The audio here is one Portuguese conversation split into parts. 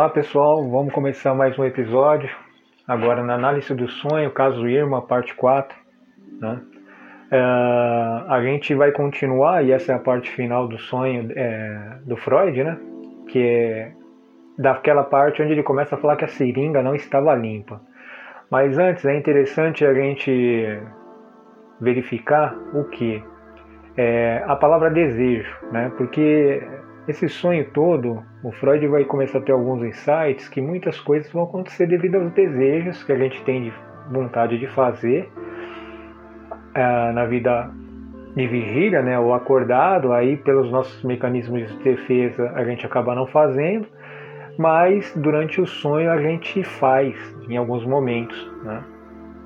Olá pessoal, vamos começar mais um episódio. Agora na análise do sonho, caso Irma, parte 4. Né? É, a gente vai continuar, e essa é a parte final do sonho é, do Freud, né? que é daquela parte onde ele começa a falar que a seringa não estava limpa. Mas antes é interessante a gente verificar o que? É, a palavra desejo, né? porque esse sonho todo, o Freud vai começar a ter alguns insights que muitas coisas vão acontecer devido aos desejos que a gente tem de vontade de fazer uh, na vida de vigília, né, ou acordado, aí pelos nossos mecanismos de defesa a gente acaba não fazendo, mas durante o sonho a gente faz em alguns momentos. Né?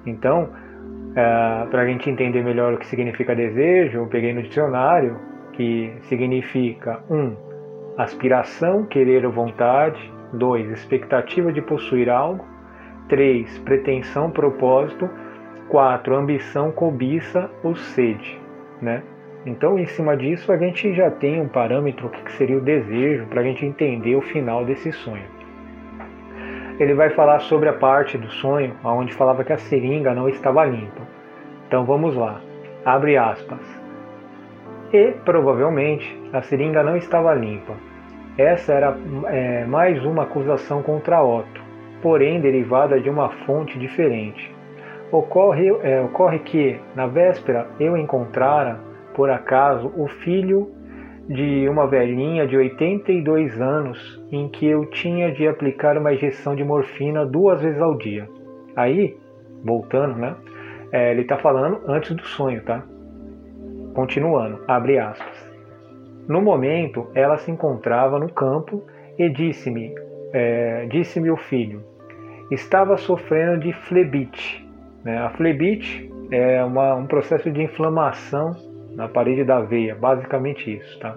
Então, uh, é, para a gente entender melhor o que significa desejo, eu peguei no dicionário que significa um aspiração, querer ou vontade, 2. expectativa de possuir algo, 3. pretensão, propósito, 4. ambição, cobiça ou sede, né? Então, em cima disso, a gente já tem um parâmetro que seria o desejo para a gente entender o final desse sonho. Ele vai falar sobre a parte do sonho onde falava que a seringa não estava limpa. Então vamos lá. Abre aspas. E provavelmente a seringa não estava limpa. Essa era é, mais uma acusação contra Otto, porém derivada de uma fonte diferente. Ocorre, é, ocorre que, na véspera, eu encontrara, por acaso, o filho de uma velhinha de 82 anos em que eu tinha de aplicar uma injeção de morfina duas vezes ao dia. Aí, voltando, né? É, ele está falando antes do sonho, tá? Continuando, abre aspas. No momento, ela se encontrava no campo e disse-me, é, disse-me o filho, estava sofrendo de flebite. Né? A flebite é uma, um processo de inflamação na parede da veia, basicamente isso, tá?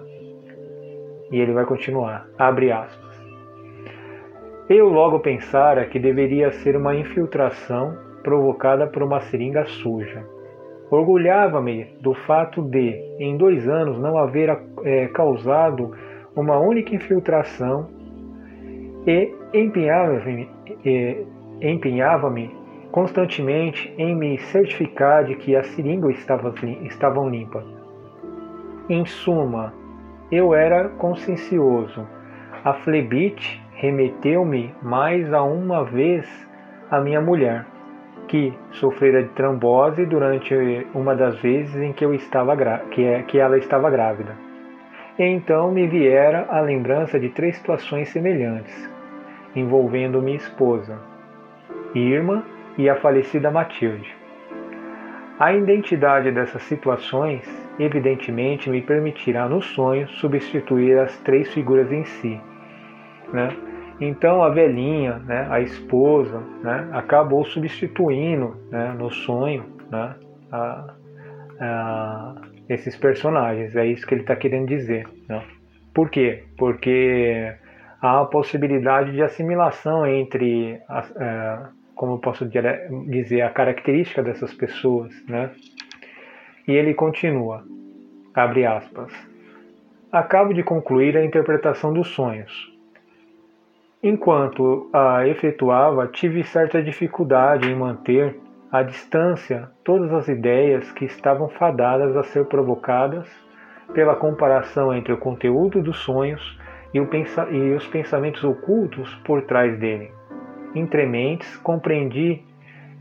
E ele vai continuar, abre aspas. Eu logo pensara que deveria ser uma infiltração provocada por uma seringa suja. Orgulhava-me do fato de, em dois anos, não haver é, causado uma única infiltração e empenhava-me é, empenhava constantemente em me certificar de que as seringas estavam, estavam limpas. Em suma, eu era consciencioso. A flebite remeteu-me mais a uma vez a minha mulher que sofrera de trombose durante uma das vezes em que, eu estava que, é, que ela estava grávida. E então me viera a lembrança de três situações semelhantes, envolvendo minha esposa, Irma e a falecida Matilde. A identidade dessas situações, evidentemente, me permitirá no sonho substituir as três figuras em si. Né? Então a velhinha, né, a esposa, né, acabou substituindo né, no sonho né, a, a, esses personagens. É isso que ele está querendo dizer. Né? Por quê? Porque há a possibilidade de assimilação entre, a, é, como eu posso dizer, a característica dessas pessoas. Né? E ele continua, abre aspas. Acabo de concluir a interpretação dos sonhos Enquanto a efetuava, tive certa dificuldade em manter à distância todas as ideias que estavam fadadas a ser provocadas pela comparação entre o conteúdo dos sonhos e, pensa e os pensamentos ocultos por trás dele. Entre mentes, compreendi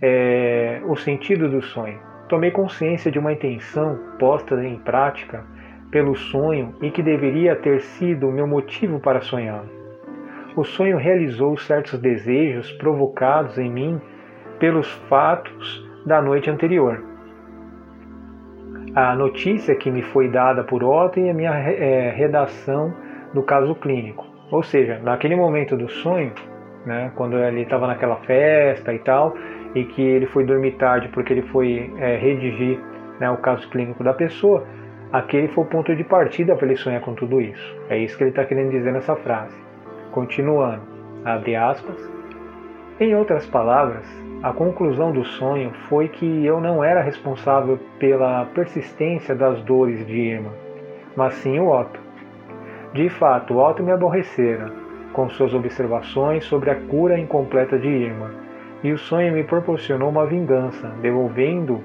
é, o sentido do sonho. Tomei consciência de uma intenção posta em prática pelo sonho e que deveria ter sido o meu motivo para sonhá-lo o sonho realizou certos desejos provocados em mim pelos fatos da noite anterior. A notícia que me foi dada por Otto e a minha é, redação do caso clínico. Ou seja, naquele momento do sonho, né, quando ele estava naquela festa e tal, e que ele foi dormir tarde porque ele foi é, redigir né, o caso clínico da pessoa, aquele foi o ponto de partida para ele sonhar com tudo isso. É isso que ele está querendo dizer nessa frase. Continuando, abre aspas. Em outras palavras, a conclusão do sonho foi que eu não era responsável pela persistência das dores de Irma, mas sim o Otto. De fato, o Otto me aborrecera, com suas observações sobre a cura incompleta de Irma, e o sonho me proporcionou uma vingança, devolvendo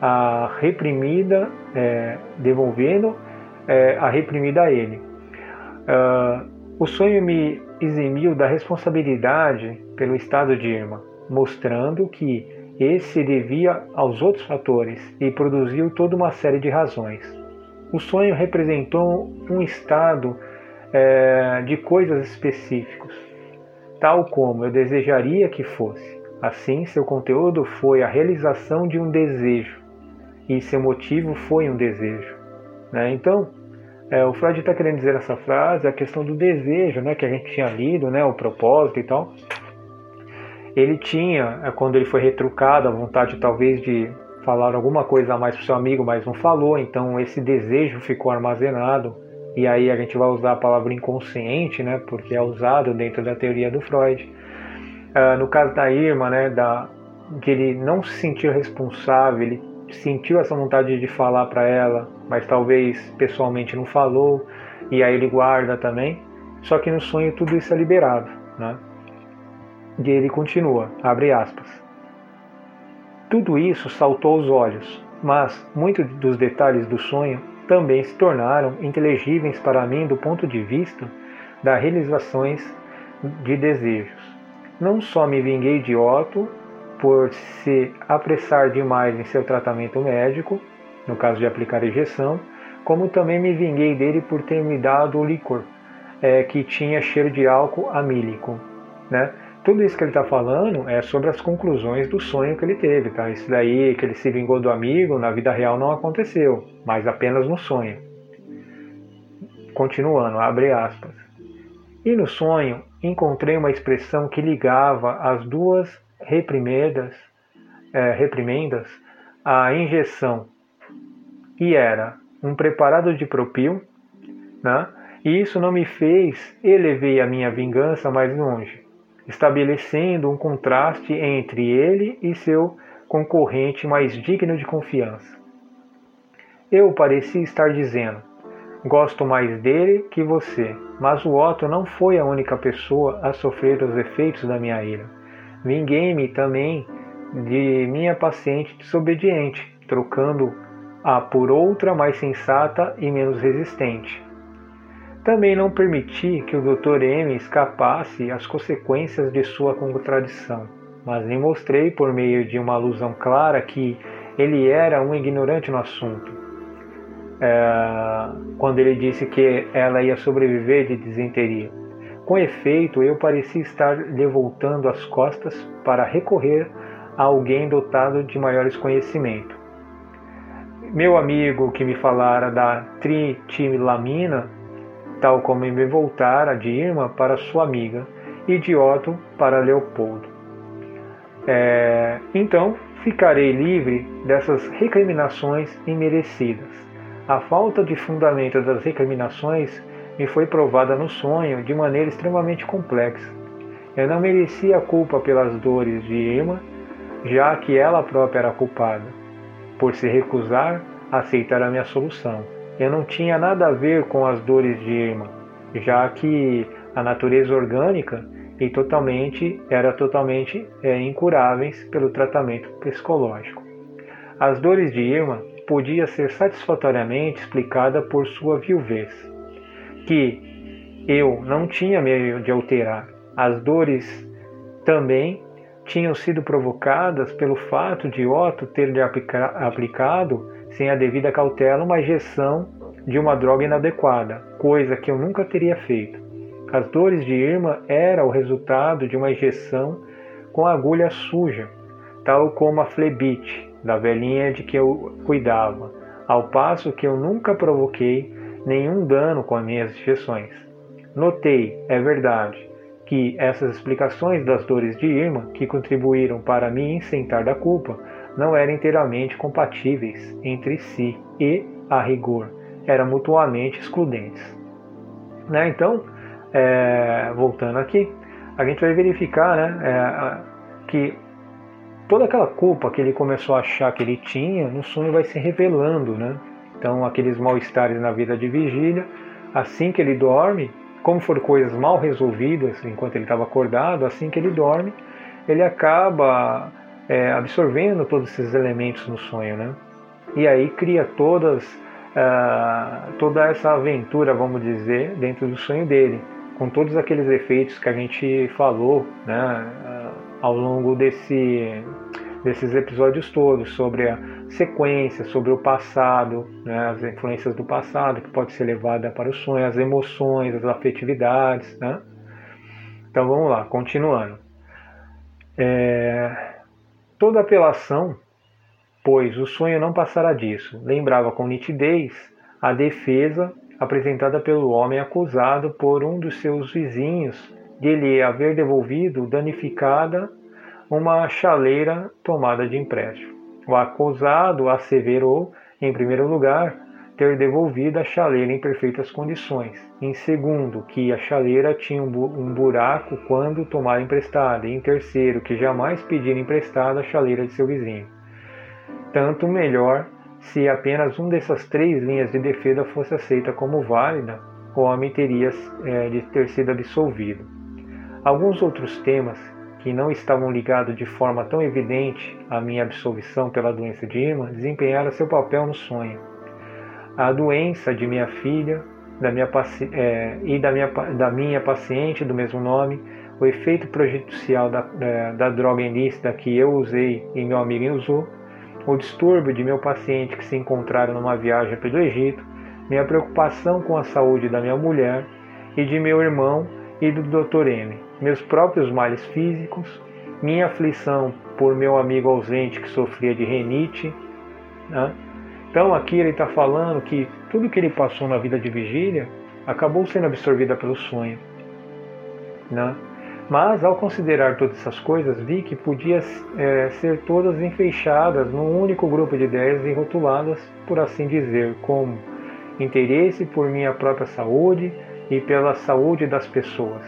a reprimida, é, devolvendo é, a reprimida a ele. Uh, o sonho me eximiu da responsabilidade pelo estado de Irma, mostrando que esse devia aos outros fatores e produziu toda uma série de razões. O sonho representou um estado é, de coisas específicos, tal como eu desejaria que fosse. Assim, seu conteúdo foi a realização de um desejo e seu motivo foi um desejo. Né? Então, é, o Freud está querendo dizer essa frase, a questão do desejo, né, que a gente tinha lido, né, o propósito e tal. Ele tinha, é, quando ele foi retrucado, a vontade talvez de falar alguma coisa a mais para seu amigo, mas não falou, então esse desejo ficou armazenado. E aí a gente vai usar a palavra inconsciente, né, porque é usado dentro da teoria do Freud. Uh, no caso da Irma, né, da, que ele não se sentiu responsável, ele sentiu essa vontade de falar para ela, mas talvez pessoalmente não falou, e aí ele guarda também. Só que no sonho tudo isso é liberado, né? E ele continua, abre aspas. Tudo isso saltou aos olhos, mas muitos dos detalhes do sonho também se tornaram inteligíveis para mim do ponto de vista das realizações de desejos. Não só me vinguei de Otto por se apressar demais em seu tratamento médico, no caso de aplicar injeção, como também me vinguei dele por ter me dado o licor, é, que tinha cheiro de álcool amílico. Né? Tudo isso que ele está falando é sobre as conclusões do sonho que ele teve. Tá? Isso daí que ele se vingou do amigo, na vida real não aconteceu, mas apenas no sonho. Continuando, abre aspas. E no sonho encontrei uma expressão que ligava as duas reprimendas, é, reprimendas a injeção, e era um preparado de propil, né? e isso não me fez elevei a minha vingança mais longe, estabelecendo um contraste entre ele e seu concorrente mais digno de confiança. Eu parecia estar dizendo: Gosto mais dele que você, mas o Otto não foi a única pessoa a sofrer os efeitos da minha ira. Vinguei-me também de minha paciente desobediente, trocando-a por outra mais sensata e menos resistente. Também não permiti que o Dr. M escapasse às consequências de sua contradição, mas lhe mostrei por meio de uma alusão clara que ele era um ignorante no assunto. É, quando ele disse que ela ia sobreviver de disenteria. Com efeito, eu parecia estar lhe voltando as costas para recorrer a alguém dotado de maiores conhecimento. Meu amigo que me falara da tritilamina, tal como me voltara de Irma para sua amiga e de Otto para Leopoldo. É, então, ficarei livre dessas recriminações imerecidas. A falta de fundamento das recriminações me foi provada no sonho de maneira extremamente complexa. Eu não merecia a culpa pelas dores de Irma, já que ela própria era culpada, por se recusar a aceitar a minha solução. Eu não tinha nada a ver com as dores de Irma, já que a natureza orgânica e totalmente era totalmente é, incuráveis pelo tratamento psicológico. As dores de Irma podia ser satisfatoriamente explicada por sua viuvez que eu não tinha meio de alterar. As dores também tinham sido provocadas pelo fato de Otto ter lhe aplicado, sem a devida cautela, uma injeção de uma droga inadequada, coisa que eu nunca teria feito. As dores de Irma eram o resultado de uma injeção com agulha suja, tal como a flebite, da velhinha de que eu cuidava, ao passo que eu nunca provoquei nenhum dano com as minhas injeções. Notei, é verdade, que essas explicações das dores de Irma, que contribuíram para me isentar da culpa, não eram inteiramente compatíveis entre si e, a rigor, eram mutuamente excludentes. Né? Então, é, voltando aqui, a gente vai verificar né, é, que toda aquela culpa que ele começou a achar que ele tinha, no sonho vai se revelando, né? Então, aqueles mal-estares na vida de vigília, assim que ele dorme, como for coisas mal resolvidas enquanto ele estava acordado, assim que ele dorme, ele acaba é, absorvendo todos esses elementos no sonho, né? E aí cria todas uh, toda essa aventura, vamos dizer, dentro do sonho dele, com todos aqueles efeitos que a gente falou, né? Uh, ao longo desse desses episódios todos sobre a sequência, sobre o passado, né, as influências do passado que pode ser levada para o sonho, as emoções, as afetividades, né? Então vamos lá, continuando. É, toda apelação, pois o sonho não passará disso, lembrava com nitidez a defesa apresentada pelo homem acusado por um dos seus vizinhos de lhe haver devolvido danificada uma chaleira tomada de empréstimo. O acusado asseverou, em primeiro lugar, ter devolvido a chaleira em perfeitas condições. Em segundo, que a chaleira tinha um buraco quando tomara emprestada. E em terceiro, que jamais pedira emprestada a chaleira de seu vizinho. Tanto melhor se apenas uma dessas três linhas de defesa fosse aceita como válida, o homem teria é, de ter sido absolvido. Alguns outros temas que não estavam ligados de forma tão evidente à minha absolvição pela doença de Irma desempenharam seu papel no sonho. A doença de minha filha da minha, é, e da minha, da minha paciente do mesmo nome, o efeito prejudicial da, é, da droga ilícita que eu usei e meu amigo usou, o distúrbio de meu paciente que se encontrara numa viagem pelo Egito, minha preocupação com a saúde da minha mulher e de meu irmão e do Dr. M meus próprios males físicos, minha aflição por meu amigo ausente que sofria de renite. Né? Então aqui ele está falando que tudo que ele passou na vida de vigília acabou sendo absorvida pelo sonho. Né? Mas ao considerar todas essas coisas, vi que podia é, ser todas enfeixadas num único grupo de ideias e rotuladas, por assim dizer, como interesse por minha própria saúde e pela saúde das pessoas.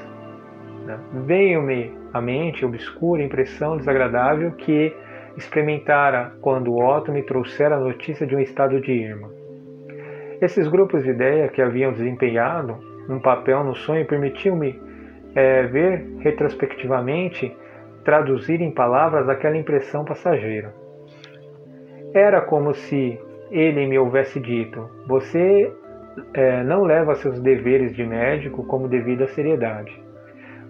Né? Veio-me à mente obscura impressão desagradável que experimentara quando Otto me trouxera a notícia de um estado de Irma. Esses grupos de ideia que haviam desempenhado um papel no sonho permitiam-me é, ver retrospectivamente traduzir em palavras aquela impressão passageira. Era como se ele me houvesse dito: Você é, não leva seus deveres de médico como devida seriedade.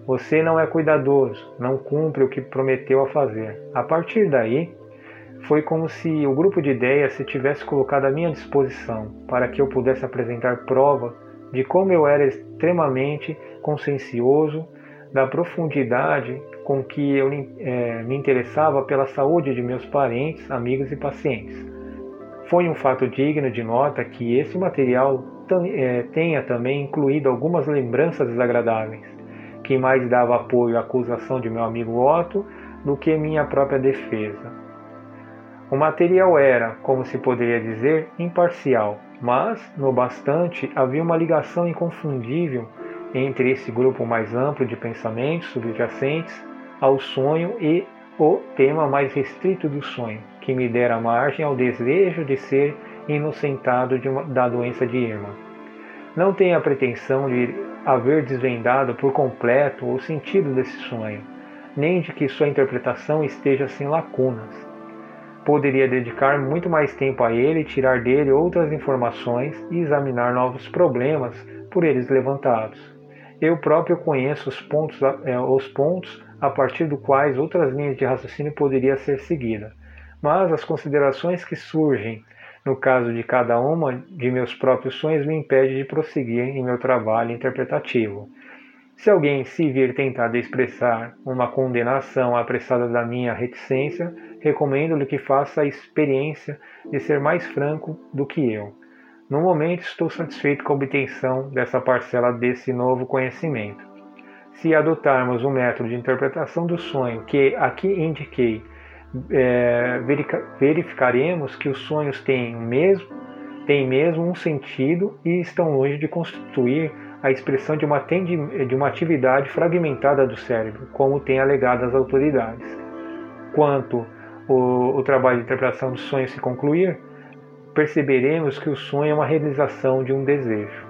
Você não é cuidadoso, não cumpre o que prometeu a fazer. A partir daí, foi como se o grupo de ideias se tivesse colocado à minha disposição para que eu pudesse apresentar prova de como eu era extremamente consciencioso da profundidade com que eu é, me interessava pela saúde de meus parentes, amigos e pacientes. Foi um fato digno de nota que esse material é, tenha também incluído algumas lembranças desagradáveis que mais dava apoio à acusação de meu amigo Otto do que minha própria defesa. O material era, como se poderia dizer, imparcial, mas, no bastante, havia uma ligação inconfundível entre esse grupo mais amplo de pensamentos subjacentes ao sonho e o tema mais restrito do sonho, que me dera margem ao desejo de ser inocentado uma, da doença de Irma. Não tenho a pretensão de haver desvendado por completo o sentido desse sonho, nem de que sua interpretação esteja sem lacunas. Poderia dedicar muito mais tempo a ele, tirar dele outras informações e examinar novos problemas por eles levantados. Eu próprio conheço os pontos, é, os pontos a partir dos quais outras linhas de raciocínio poderiam ser seguidas, mas as considerações que surgem no caso de cada uma de meus próprios sonhos, me impede de prosseguir em meu trabalho interpretativo. Se alguém se vir tentado expressar uma condenação apressada da minha reticência, recomendo-lhe que faça a experiência de ser mais franco do que eu. No momento estou satisfeito com a obtenção dessa parcela desse novo conhecimento. Se adotarmos o método de interpretação do sonho que aqui indiquei, é, verificaremos que os sonhos têm mesmo, têm mesmo um sentido e estão longe de constituir a expressão de uma, de uma atividade fragmentada do cérebro, como têm alegado as autoridades. Quanto o, o trabalho de interpretação dos sonhos se concluir, perceberemos que o sonho é uma realização de um desejo.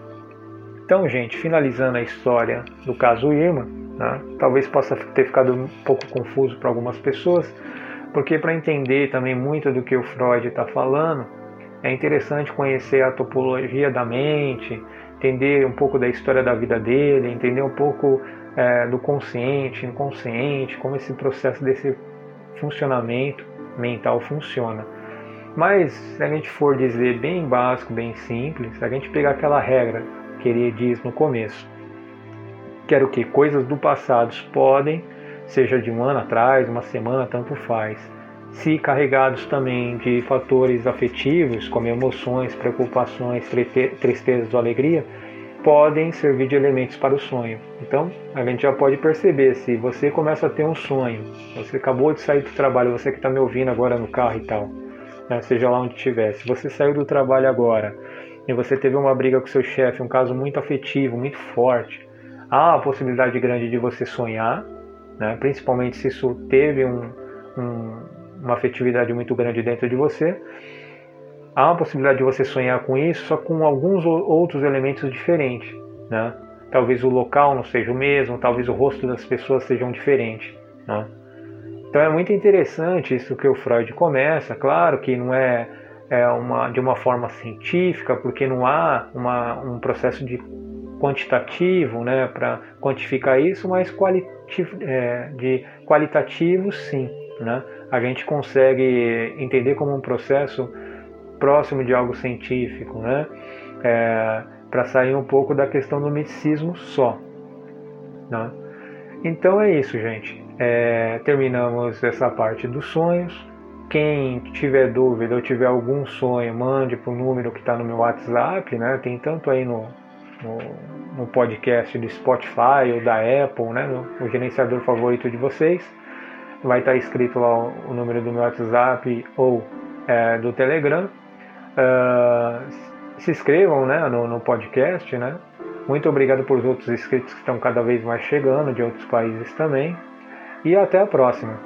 Então, gente, finalizando a história do caso Irma, né, talvez possa ter ficado um pouco confuso para algumas pessoas, porque para entender também muito do que o Freud está falando, é interessante conhecer a topologia da mente, entender um pouco da história da vida dele, entender um pouco é, do consciente, inconsciente, como esse processo desse funcionamento mental funciona. Mas se a gente for dizer bem básico, bem simples, se a gente pegar aquela regra que ele diz no começo, que era o que? Coisas do passado podem, seja de um ano atrás, uma semana, tanto faz, se carregados também de fatores afetivos, como emoções, preocupações, tristezas ou alegria, podem servir de elementos para o sonho. Então, a gente já pode perceber se você começa a ter um sonho, você acabou de sair do trabalho, você que está me ouvindo agora no carro e tal, né, seja lá onde estiver, se você saiu do trabalho agora e você teve uma briga com seu chefe, um caso muito afetivo, muito forte, há a possibilidade grande de você sonhar, né, principalmente se isso teve um, um, uma afetividade muito grande dentro de você há uma possibilidade de você sonhar com isso, só com alguns outros elementos diferentes, né? Talvez o local não seja o mesmo, talvez o rosto das pessoas sejam diferentes, né? Então é muito interessante isso que o Freud começa, claro que não é, é uma, de uma forma científica, porque não há uma, um processo de quantitativo né, para quantificar isso, mas qualitativo, de qualitativo sim. Né? A gente consegue entender como um processo próximo de algo científico, né? É, para sair um pouco da questão do misticismo só. Né? Então é isso, gente. É, terminamos essa parte dos sonhos. Quem tiver dúvida ou tiver algum sonho, mande para o número que está no meu WhatsApp, né? Tem tanto aí no, no, no, podcast do Spotify ou da Apple, né? No, gerenciador favorito de vocês. Vai estar tá escrito lá o, o número do meu WhatsApp ou é, do Telegram. Uh, se inscrevam né, no, no, podcast, né? Muito obrigado por os outros inscritos que estão cada vez mais chegando, de outros países também. E até a próxima.